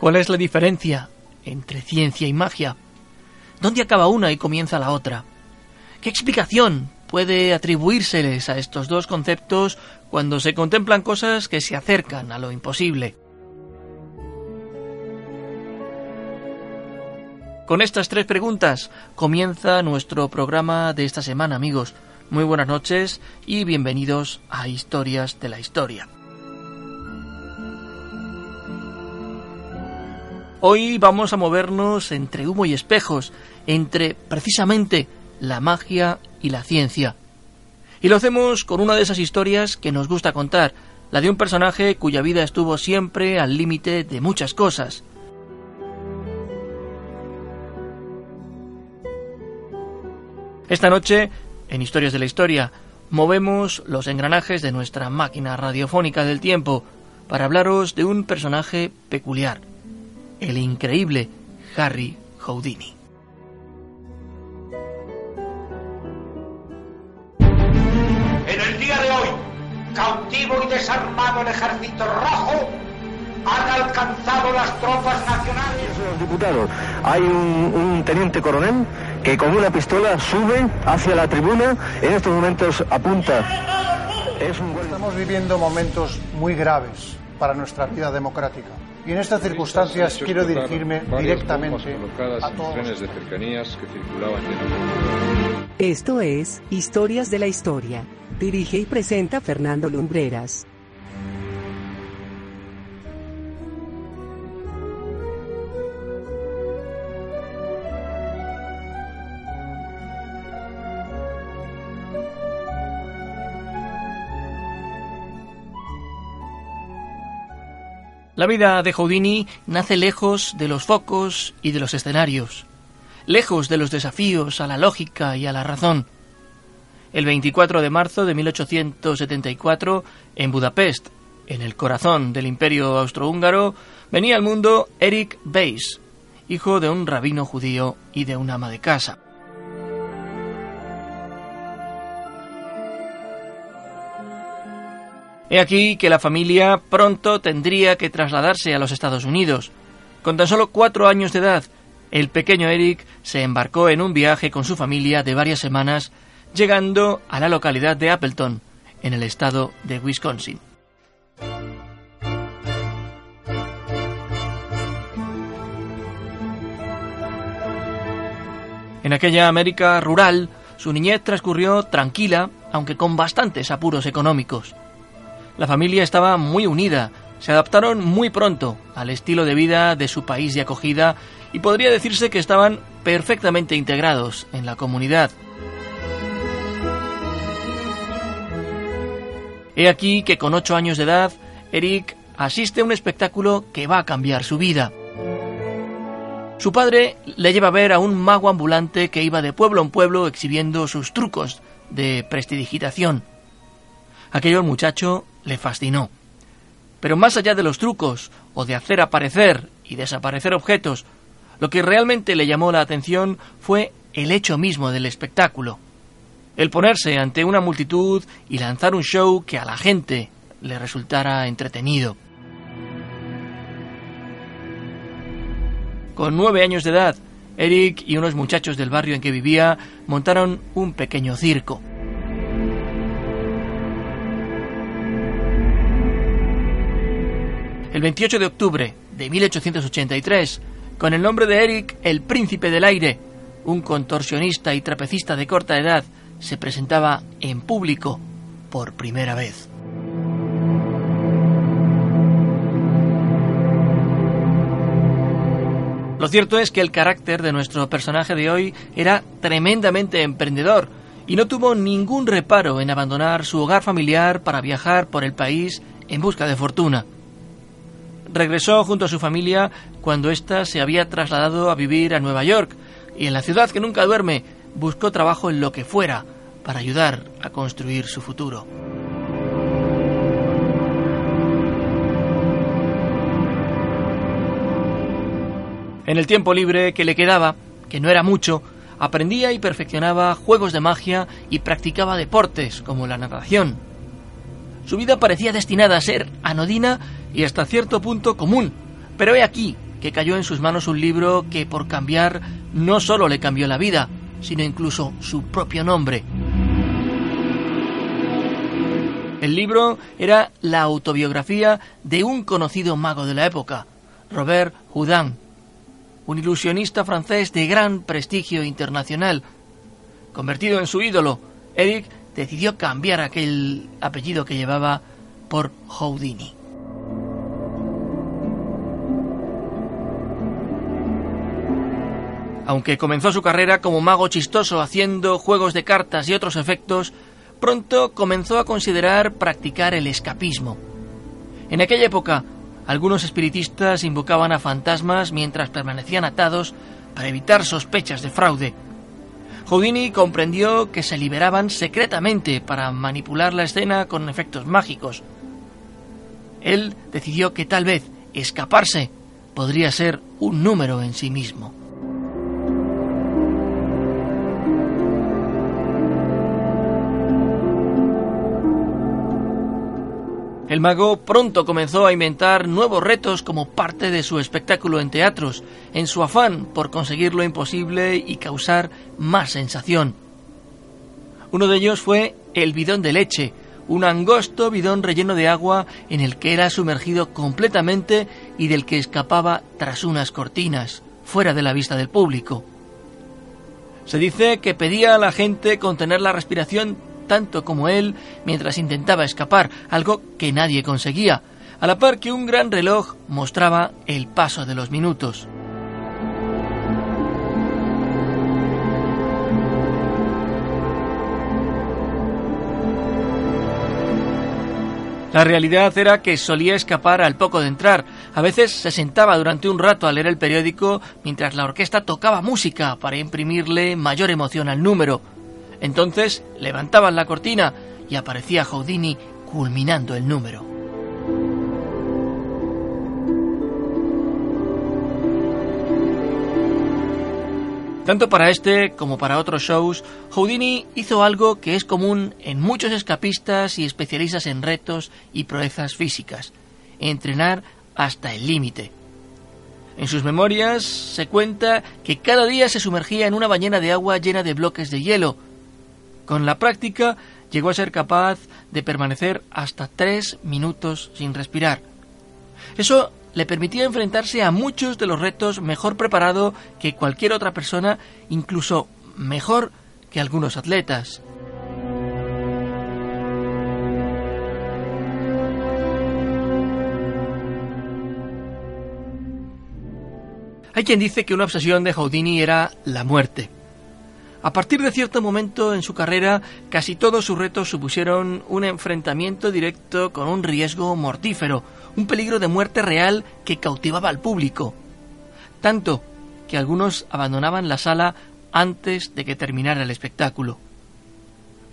¿Cuál es la diferencia entre ciencia y magia? ¿Dónde acaba una y comienza la otra? ¿Qué explicación puede atribuírseles a estos dos conceptos cuando se contemplan cosas que se acercan a lo imposible? Con estas tres preguntas comienza nuestro programa de esta semana, amigos. Muy buenas noches y bienvenidos a Historias de la Historia. Hoy vamos a movernos entre humo y espejos, entre precisamente la magia y la ciencia. Y lo hacemos con una de esas historias que nos gusta contar, la de un personaje cuya vida estuvo siempre al límite de muchas cosas. Esta noche, en Historias de la Historia, movemos los engranajes de nuestra máquina radiofónica del tiempo para hablaros de un personaje peculiar, el increíble Harry Houdini. En el día de hoy, cautivo y desarmado el ejército rojo, han alcanzado las tropas nacionales. Los diputados, hay un, un, teniente coronel que con una pistola sube hacia la tribuna, en estos momentos apunta. Es un... Estamos viviendo momentos muy graves para nuestra vida democrática. Y en estas circunstancias quiero dirigirme directamente a todos trenes de cercanías que circulaban Esto es Historias de la Historia. Dirige y presenta Fernando Lumbreras. La vida de Houdini nace lejos de los focos y de los escenarios, lejos de los desafíos a la lógica y a la razón. El 24 de marzo de 1874, en Budapest, en el corazón del imperio austrohúngaro, venía al mundo Eric Weiss, hijo de un rabino judío y de un ama de casa. He aquí que la familia pronto tendría que trasladarse a los Estados Unidos. Con tan solo cuatro años de edad, el pequeño Eric se embarcó en un viaje con su familia de varias semanas, llegando a la localidad de Appleton, en el estado de Wisconsin. En aquella América rural, su niñez transcurrió tranquila, aunque con bastantes apuros económicos. La familia estaba muy unida, se adaptaron muy pronto al estilo de vida de su país de acogida y podría decirse que estaban perfectamente integrados en la comunidad. He aquí que con ocho años de edad, Eric asiste a un espectáculo que va a cambiar su vida. Su padre le lleva a ver a un mago ambulante que iba de pueblo en pueblo exhibiendo sus trucos de prestidigitación. Aquello al muchacho le fascinó. Pero más allá de los trucos o de hacer aparecer y desaparecer objetos, lo que realmente le llamó la atención fue el hecho mismo del espectáculo. El ponerse ante una multitud y lanzar un show que a la gente le resultara entretenido. Con nueve años de edad, Eric y unos muchachos del barrio en que vivía montaron un pequeño circo. El 28 de octubre de 1883, con el nombre de Eric el Príncipe del Aire, un contorsionista y trapecista de corta edad, se presentaba en público por primera vez. Lo cierto es que el carácter de nuestro personaje de hoy era tremendamente emprendedor y no tuvo ningún reparo en abandonar su hogar familiar para viajar por el país en busca de fortuna. Regresó junto a su familia cuando ésta se había trasladado a vivir a Nueva York y en la ciudad que nunca duerme buscó trabajo en lo que fuera para ayudar a construir su futuro. En el tiempo libre que le quedaba, que no era mucho, aprendía y perfeccionaba juegos de magia y practicaba deportes como la natación. Su vida parecía destinada a ser anodina y hasta cierto punto común, pero he aquí que cayó en sus manos un libro que por cambiar no solo le cambió la vida, sino incluso su propio nombre. El libro era la autobiografía de un conocido mago de la época, Robert Houdin, un ilusionista francés de gran prestigio internacional. Convertido en su ídolo, Eric decidió cambiar aquel apellido que llevaba por Houdini. Aunque comenzó su carrera como mago chistoso haciendo juegos de cartas y otros efectos, pronto comenzó a considerar practicar el escapismo. En aquella época, algunos espiritistas invocaban a fantasmas mientras permanecían atados para evitar sospechas de fraude. Houdini comprendió que se liberaban secretamente para manipular la escena con efectos mágicos. Él decidió que tal vez escaparse podría ser un número en sí mismo. El mago pronto comenzó a inventar nuevos retos como parte de su espectáculo en teatros, en su afán por conseguir lo imposible y causar más sensación. Uno de ellos fue el bidón de leche, un angosto bidón relleno de agua en el que era sumergido completamente y del que escapaba tras unas cortinas, fuera de la vista del público. Se dice que pedía a la gente contener la respiración tanto como él mientras intentaba escapar, algo que nadie conseguía, a la par que un gran reloj mostraba el paso de los minutos. La realidad era que solía escapar al poco de entrar. A veces se sentaba durante un rato a leer el periódico mientras la orquesta tocaba música para imprimirle mayor emoción al número. Entonces levantaban la cortina y aparecía Houdini culminando el número. Tanto para este como para otros shows, Houdini hizo algo que es común en muchos escapistas y especialistas en retos y proezas físicas, entrenar hasta el límite. En sus memorias se cuenta que cada día se sumergía en una bañera de agua llena de bloques de hielo, con la práctica llegó a ser capaz de permanecer hasta tres minutos sin respirar. Eso le permitía enfrentarse a muchos de los retos mejor preparado que cualquier otra persona, incluso mejor que algunos atletas. Hay quien dice que una obsesión de Houdini era la muerte. A partir de cierto momento en su carrera, casi todos sus retos supusieron un enfrentamiento directo con un riesgo mortífero, un peligro de muerte real que cautivaba al público. Tanto que algunos abandonaban la sala antes de que terminara el espectáculo.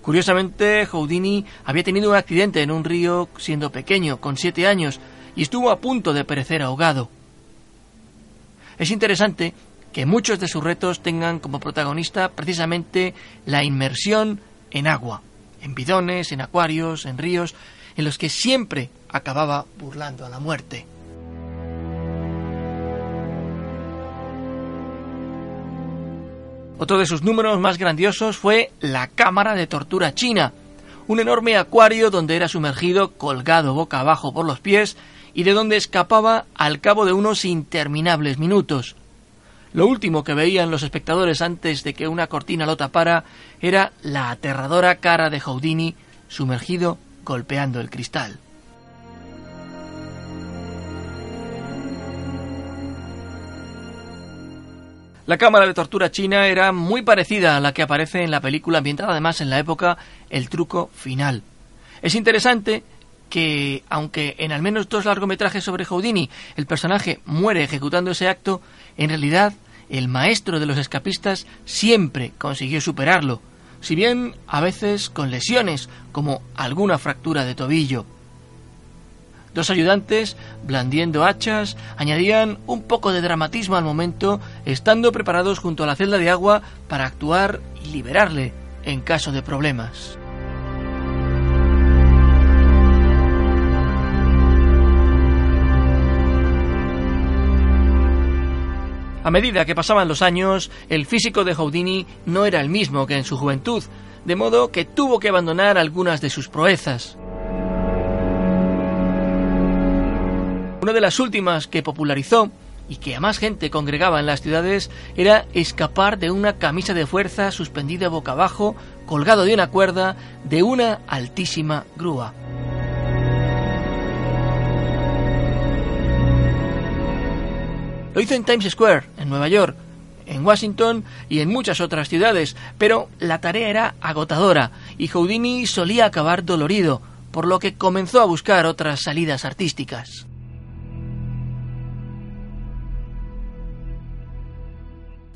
Curiosamente, Houdini había tenido un accidente en un río siendo pequeño, con siete años, y estuvo a punto de perecer ahogado. Es interesante que muchos de sus retos tengan como protagonista precisamente la inmersión en agua, en bidones, en acuarios, en ríos, en los que siempre acababa burlando a la muerte. Otro de sus números más grandiosos fue la Cámara de Tortura China, un enorme acuario donde era sumergido colgado boca abajo por los pies y de donde escapaba al cabo de unos interminables minutos. Lo último que veían los espectadores antes de que una cortina lo tapara era la aterradora cara de Houdini sumergido golpeando el cristal. La cámara de tortura china era muy parecida a la que aparece en la película ambientada además en la época El truco final. Es interesante que, aunque en al menos dos largometrajes sobre Houdini el personaje muere ejecutando ese acto, en realidad el maestro de los escapistas siempre consiguió superarlo, si bien a veces con lesiones, como alguna fractura de tobillo. Dos ayudantes, blandiendo hachas, añadían un poco de dramatismo al momento, estando preparados junto a la celda de agua para actuar y liberarle en caso de problemas. A medida que pasaban los años, el físico de Houdini no era el mismo que en su juventud, de modo que tuvo que abandonar algunas de sus proezas. Una de las últimas que popularizó y que a más gente congregaba en las ciudades era escapar de una camisa de fuerza suspendida boca abajo, colgado de una cuerda, de una altísima grúa. Lo hizo en Times Square, en Nueva York, en Washington y en muchas otras ciudades, pero la tarea era agotadora y Houdini solía acabar dolorido, por lo que comenzó a buscar otras salidas artísticas.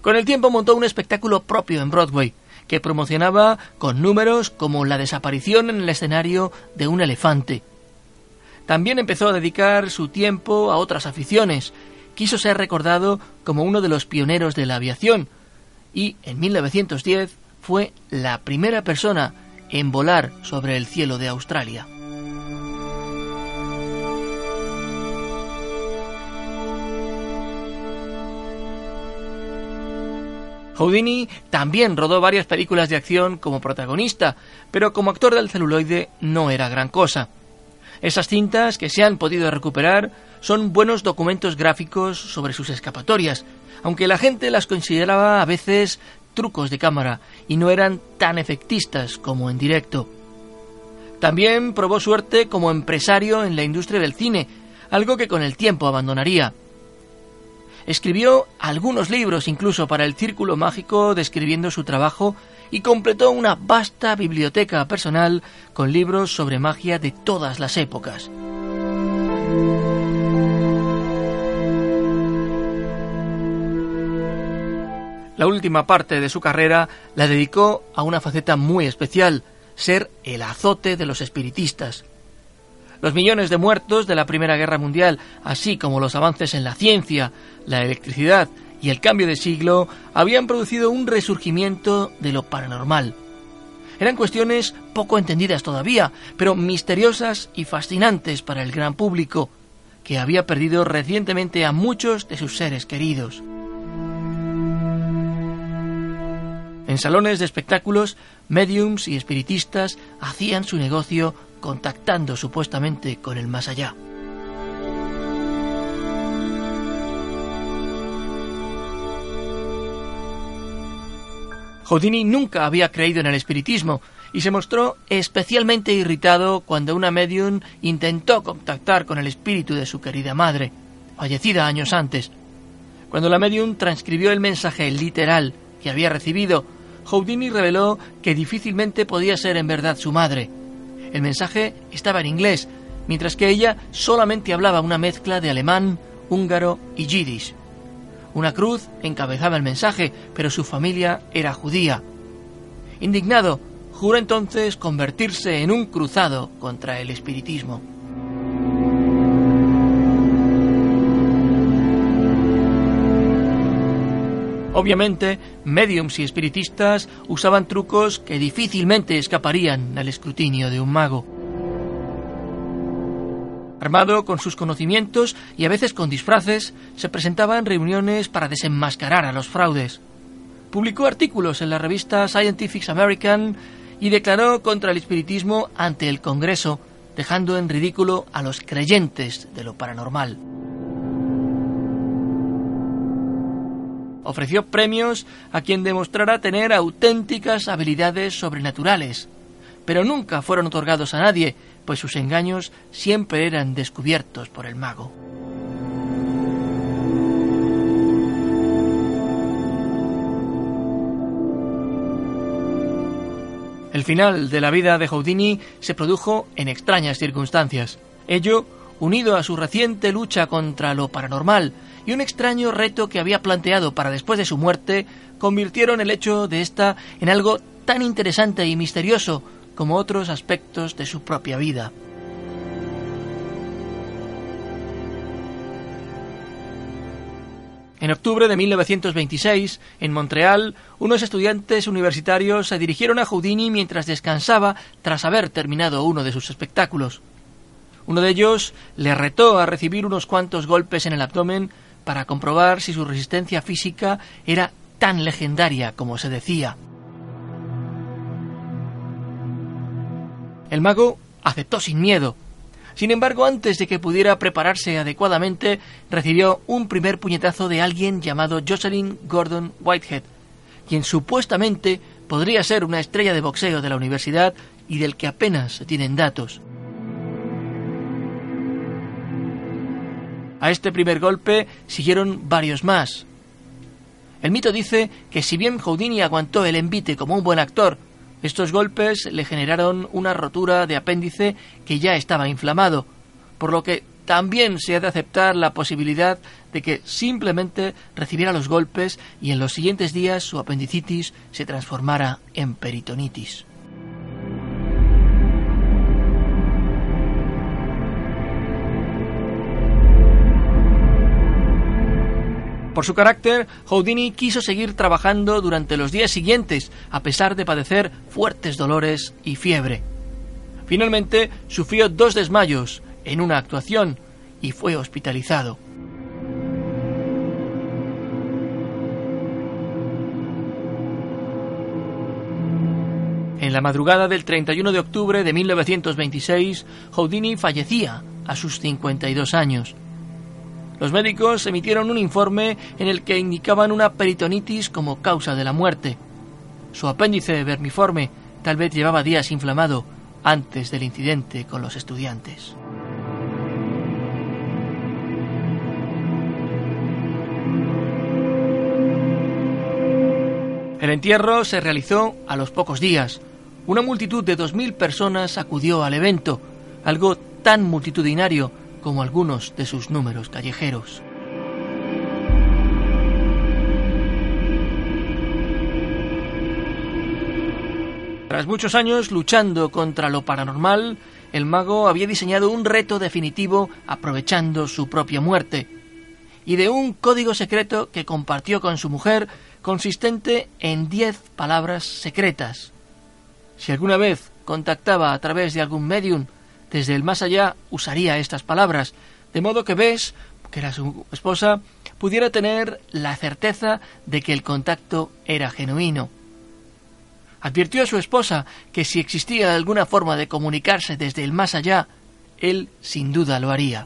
Con el tiempo montó un espectáculo propio en Broadway, que promocionaba con números como la desaparición en el escenario de un elefante. También empezó a dedicar su tiempo a otras aficiones, quiso ser recordado como uno de los pioneros de la aviación y en 1910 fue la primera persona en volar sobre el cielo de Australia. Houdini también rodó varias películas de acción como protagonista, pero como actor del celuloide no era gran cosa. Esas cintas que se han podido recuperar son buenos documentos gráficos sobre sus escapatorias, aunque la gente las consideraba a veces trucos de cámara y no eran tan efectistas como en directo. También probó suerte como empresario en la industria del cine, algo que con el tiempo abandonaría. Escribió algunos libros incluso para el Círculo Mágico describiendo su trabajo y completó una vasta biblioteca personal con libros sobre magia de todas las épocas. La última parte de su carrera la dedicó a una faceta muy especial, ser el azote de los espiritistas. Los millones de muertos de la Primera Guerra Mundial, así como los avances en la ciencia, la electricidad y el cambio de siglo, habían producido un resurgimiento de lo paranormal. Eran cuestiones poco entendidas todavía, pero misteriosas y fascinantes para el gran público, que había perdido recientemente a muchos de sus seres queridos. En salones de espectáculos, mediums y espiritistas hacían su negocio contactando supuestamente con el más allá. Houdini nunca había creído en el espiritismo y se mostró especialmente irritado cuando una medium intentó contactar con el espíritu de su querida madre, fallecida años antes. Cuando la medium transcribió el mensaje literal que había recibido, Houdini reveló que difícilmente podía ser en verdad su madre. El mensaje estaba en inglés, mientras que ella solamente hablaba una mezcla de alemán, húngaro y yiddish. Una cruz encabezaba el mensaje, pero su familia era judía. Indignado, juró entonces convertirse en un cruzado contra el espiritismo. Obviamente, mediums y espiritistas usaban trucos que difícilmente escaparían al escrutinio de un mago. Armado con sus conocimientos y a veces con disfraces, se presentaba en reuniones para desenmascarar a los fraudes. Publicó artículos en la revista Scientific American y declaró contra el espiritismo ante el Congreso, dejando en ridículo a los creyentes de lo paranormal. ofreció premios a quien demostrara tener auténticas habilidades sobrenaturales, pero nunca fueron otorgados a nadie, pues sus engaños siempre eran descubiertos por el mago. El final de la vida de Houdini se produjo en extrañas circunstancias. Ello, unido a su reciente lucha contra lo paranormal y un extraño reto que había planteado para después de su muerte convirtieron el hecho de esta en algo tan interesante y misterioso como otros aspectos de su propia vida. En octubre de 1926, en Montreal, unos estudiantes universitarios se dirigieron a Houdini mientras descansaba tras haber terminado uno de sus espectáculos. Uno de ellos le retó a recibir unos cuantos golpes en el abdomen para comprobar si su resistencia física era tan legendaria como se decía. El mago aceptó sin miedo. Sin embargo, antes de que pudiera prepararse adecuadamente, recibió un primer puñetazo de alguien llamado Jocelyn Gordon Whitehead, quien supuestamente podría ser una estrella de boxeo de la universidad y del que apenas se tienen datos. A este primer golpe siguieron varios más. El mito dice que si bien Houdini aguantó el envite como un buen actor, estos golpes le generaron una rotura de apéndice que ya estaba inflamado, por lo que también se ha de aceptar la posibilidad de que simplemente recibiera los golpes y en los siguientes días su apendicitis se transformara en peritonitis. Por su carácter, Houdini quiso seguir trabajando durante los días siguientes, a pesar de padecer fuertes dolores y fiebre. Finalmente, sufrió dos desmayos en una actuación y fue hospitalizado. En la madrugada del 31 de octubre de 1926, Houdini fallecía a sus 52 años. Los médicos emitieron un informe en el que indicaban una peritonitis como causa de la muerte. Su apéndice vermiforme tal vez llevaba días inflamado antes del incidente con los estudiantes. El entierro se realizó a los pocos días. Una multitud de 2.000 personas acudió al evento, algo tan multitudinario como algunos de sus números callejeros. Tras muchos años luchando contra lo paranormal, el mago había diseñado un reto definitivo aprovechando su propia muerte, y de un código secreto que compartió con su mujer consistente en diez palabras secretas. Si alguna vez contactaba a través de algún medium desde el más allá usaría estas palabras, de modo que ves que la su esposa pudiera tener la certeza de que el contacto era genuino. Advirtió a su esposa que si existía alguna forma de comunicarse desde el más allá, él sin duda lo haría.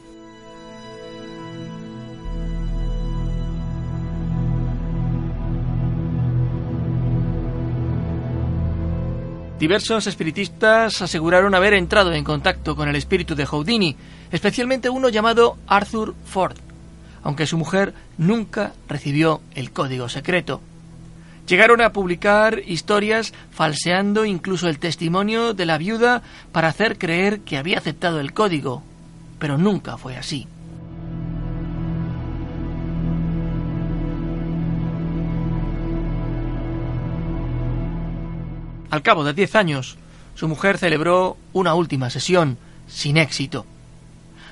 Diversos espiritistas aseguraron haber entrado en contacto con el espíritu de Houdini, especialmente uno llamado Arthur Ford, aunque su mujer nunca recibió el código secreto. Llegaron a publicar historias falseando incluso el testimonio de la viuda para hacer creer que había aceptado el código, pero nunca fue así. Al cabo de diez años, su mujer celebró una última sesión, sin éxito.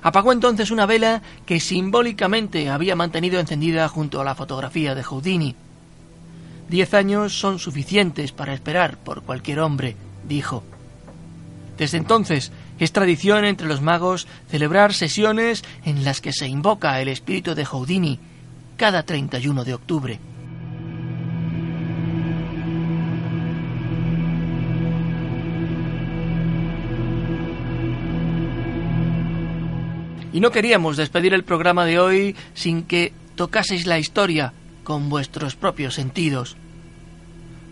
Apagó entonces una vela que simbólicamente había mantenido encendida junto a la fotografía de Houdini. Diez años son suficientes para esperar por cualquier hombre, dijo. Desde entonces es tradición entre los magos celebrar sesiones en las que se invoca el espíritu de Houdini cada 31 de octubre. Y no queríamos despedir el programa de hoy sin que tocaseis la historia con vuestros propios sentidos.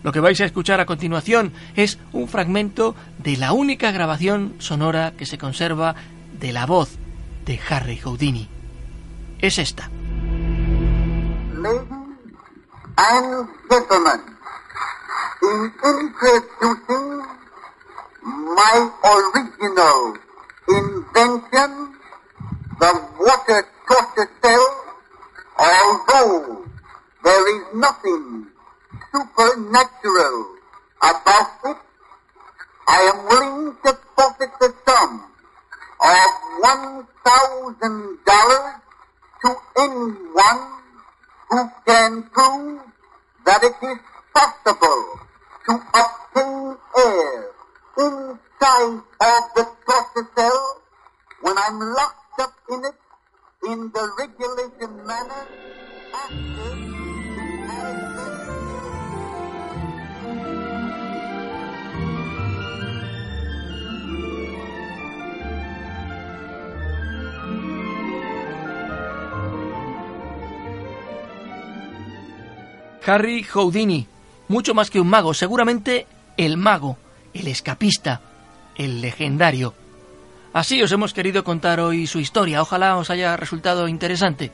Lo que vais a escuchar a continuación es un fragmento de la única grabación sonora que se conserva de la voz de Harry Houdini. Es esta. Ladies and introducing my original invention the water torture cell, although there is nothing supernatural about it, I am willing to forfeit the sum of one thousand dollars to anyone who can prove that it is possible to obtain air inside of the torture cell when I'm locked up in it in the regulation manner Harry Houdini, mucho más que un mago, seguramente el mago, el escapista, el legendario. Así os hemos querido contar hoy su historia, ojalá os haya resultado interesante.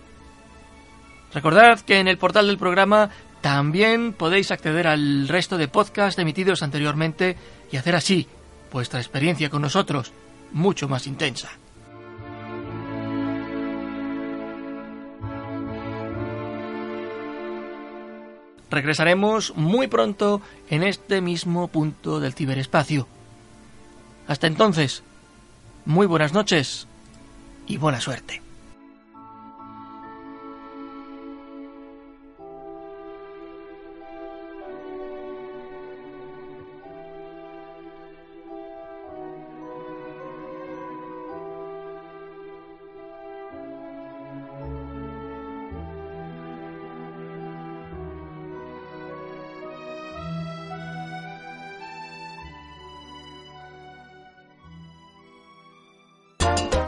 Recordad que en el portal del programa también podéis acceder al resto de podcasts emitidos anteriormente y hacer así vuestra experiencia con nosotros mucho más intensa. Regresaremos muy pronto en este mismo punto del ciberespacio. Hasta entonces, muy buenas noches y buena suerte.